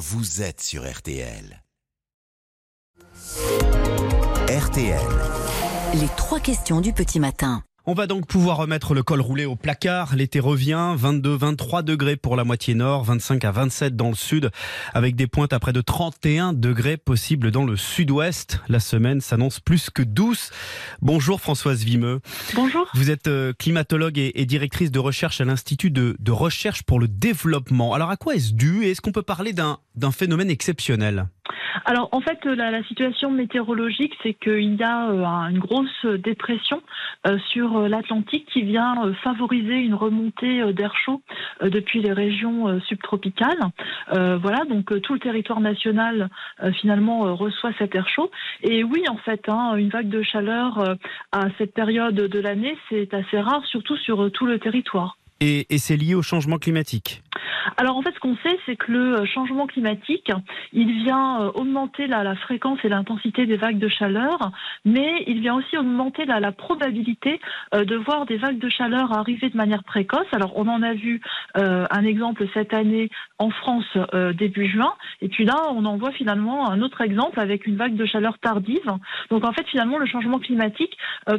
vous êtes sur RTL. RTL. Les trois questions du petit matin. On va donc pouvoir remettre le col roulé au placard. L'été revient, 22-23 degrés pour la moitié nord, 25 à 27 dans le sud, avec des pointes à près de 31 degrés possibles dans le sud-ouest. La semaine s'annonce plus que douce. Bonjour Françoise Vimeux. Bonjour. Vous êtes euh, climatologue et, directrice de recherche à l'Institut de, de recherche pour le développement. Alors à quoi est-ce dû? Et est-ce qu'on peut parler d'un phénomène exceptionnel? Alors en fait, la, situation météorologique, c'est qu'il y a euh, une grosse dépression euh, sur euh, l'Atlantique qui vient favoriser une remontée d'air chaud depuis les régions subtropicales. voilà, donc tout le territoire national finalement reçoit cet air chaud. Et oui, en fait, hein, une vague de chaleur à cette période de l'année, c'est assez rare, surtout sur tout le territoire. Et c'est lié au changement climatique? Alors en fait, ce qu'on sait, c'est que le changement climatique, il vient euh, augmenter la, fréquence et l'intensité des vagues de chaleur, mais il vient aussi augmenter la, probabilité euh, de voir des vagues de chaleur arriver de manière précoce. Alors on en a vu euh, un exemple cette année en France début juin, et puis là on en voit finalement un autre exemple avec une vague de chaleur tardive. Donc en fait finalement le changement climatique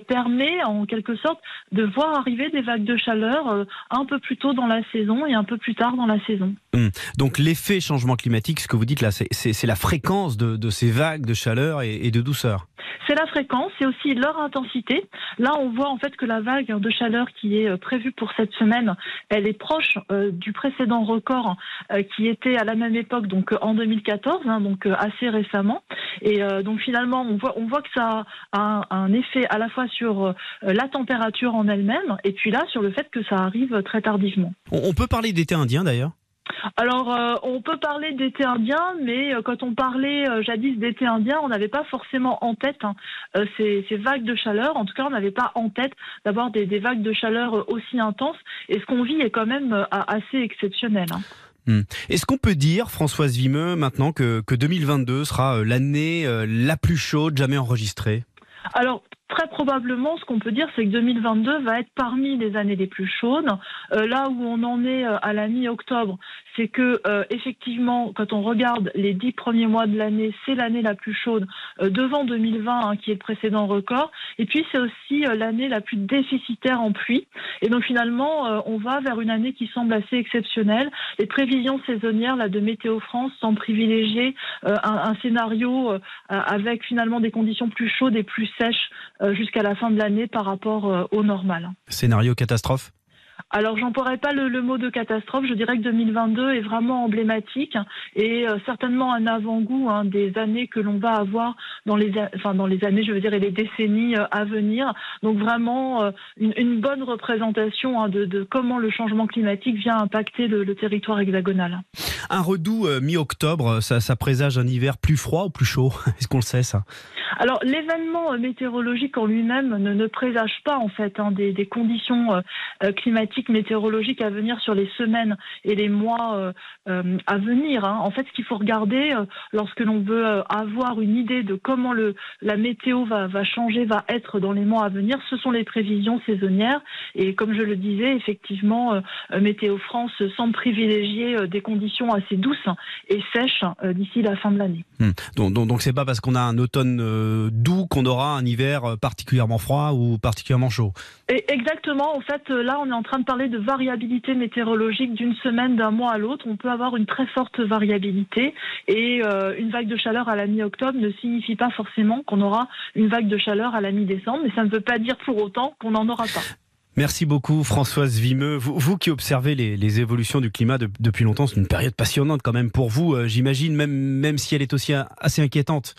permet en quelque sorte de voir arriver des vagues de chaleur un peu plus tôt dans la saison et un peu plus tard dans la Hum. Donc l'effet changement climatique, ce que vous dites là, c'est la fréquence de, ces vagues de chaleur et de douceur c'est la fréquence, c'est aussi leur intensité. Là, on voit en fait que la vague de chaleur qui est euh, prévue pour cette semaine, elle est proche euh, du précédent record euh, qui était à la même époque, donc en 2014, hein, donc assez récemment. Et donc finalement, on voit, on voit que ça a un, effet à la fois sur la température en elle-même, et puis là sur le fait que ça arrive très tardivement. On peut parler d'été indien d'ailleurs? Alors, euh, on peut parler d'été indien, mais euh, quand on parlait euh, jadis d'été indien, on n'avait pas forcément en tête hein, ces, vagues de chaleur. En tout cas, on n'avait pas en tête d'avoir des, vagues de chaleur aussi intenses. Et ce qu'on vit est quand même assez exceptionnel. Hein. Hmm. Est-ce qu'on peut dire, Françoise Vimeux, maintenant que, que 2022 sera l'année la plus chaude jamais enregistrée? Alors, très probablement, ce qu'on peut dire, c'est que 2022 va être parmi les années les plus chaudes. Euh, là où on en est euh, à la mi-octobre, c'est que euh, effectivement, quand on regarde les dix premiers mois de l'année, c'est l'année la plus chaude devant 2020, hein, qui est le précédent record. Et puis c'est aussi l'année la plus déficitaire en pluie. Et donc finalement, on va vers une année qui semble assez exceptionnelle. Les prévisions saisonnières là de Météo France sont privilégiées un, scénario avec finalement des conditions plus chaudes et plus sèches euh, jusqu'à la fin de l'année par rapport euh, au normal. Scénario catastrophe? Alors, j'emploierai pas le, mot de catastrophe. Je dirais que 2022 est vraiment emblématique et euh, certainement un avant-goût hein, des années que l'on va avoir dans les, enfin dans les années, je veux dire, et les décennies euh, à venir. Donc vraiment euh, une, bonne représentation hein, de, comment le changement climatique vient impacter le, territoire hexagonal. Un redout mi-octobre, ça, présage un hiver plus froid ou plus chaud? Est-ce qu'on le sait ça? Alors l'événement météorologique en lui-même ne, présage pas en fait hein, des, conditions climatiques météorologique à venir sur les semaines et les mois euh, euh, à venir. Hein. En fait, ce qu'il faut regarder euh, lorsque l'on veut avoir une idée de comment la météo va, changer, va être dans les mois à venir, ce sont les prévisions saisonnières. Et comme je le disais, effectivement, Météo France semble privilégier des conditions assez douces et sèches d'ici la fin de l'année. Hmm. Donc, donc c'est pas parce qu'on a un automne doux qu'on aura un hiver particulièrement froid ou particulièrement chaud. Et exactement. En fait, là, on est en train de parler de variabilité météorologique d'une semaine, d'un mois à l'autre. On peut avoir une très forte variabilité et euh, une vague de chaleur à la mi-octobre ne signifie pas forcément qu'on aura une vague de chaleur à la mi-décembre, mais ça ne veut pas dire pour autant qu'on n'en aura pas. Merci beaucoup Françoise Vimeux. Vous, qui observez les, évolutions du climat depuis longtemps, c'est une période passionnante quand même pour vous, euh, j'imagine, même, même si elle est aussi assez inquiétante.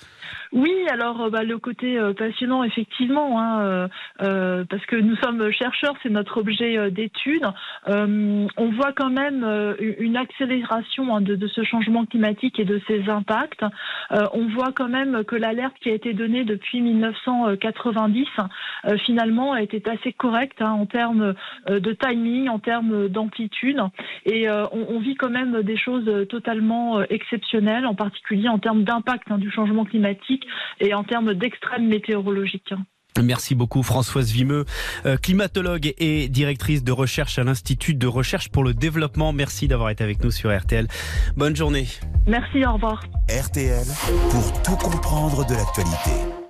Oui, alors euh, bah, le côté euh, passionnant, effectivement, hein, parce que nous sommes chercheurs, c'est notre objet d'étude. on voit quand même une accélération hein, de, ce changement climatique et de ses impacts. on voit quand même que l'alerte qui a été donnée depuis 1990, finalement, été assez correcte. Hein, en termes euh, de timing, en termes d'amplitude. Et euh, on, vit quand même des choses totalement euh, exceptionnelles, en particulier en termes d'impact hein, du changement climatique et en termes d'extrêmes météorologiques. Merci beaucoup Françoise Vimeux, climatologue et directrice de recherche à l'Institut de recherche pour le développement. Merci d'avoir été avec nous sur RTL. Bonne journée. Merci, au revoir. RTL pour tout comprendre de l'actualité.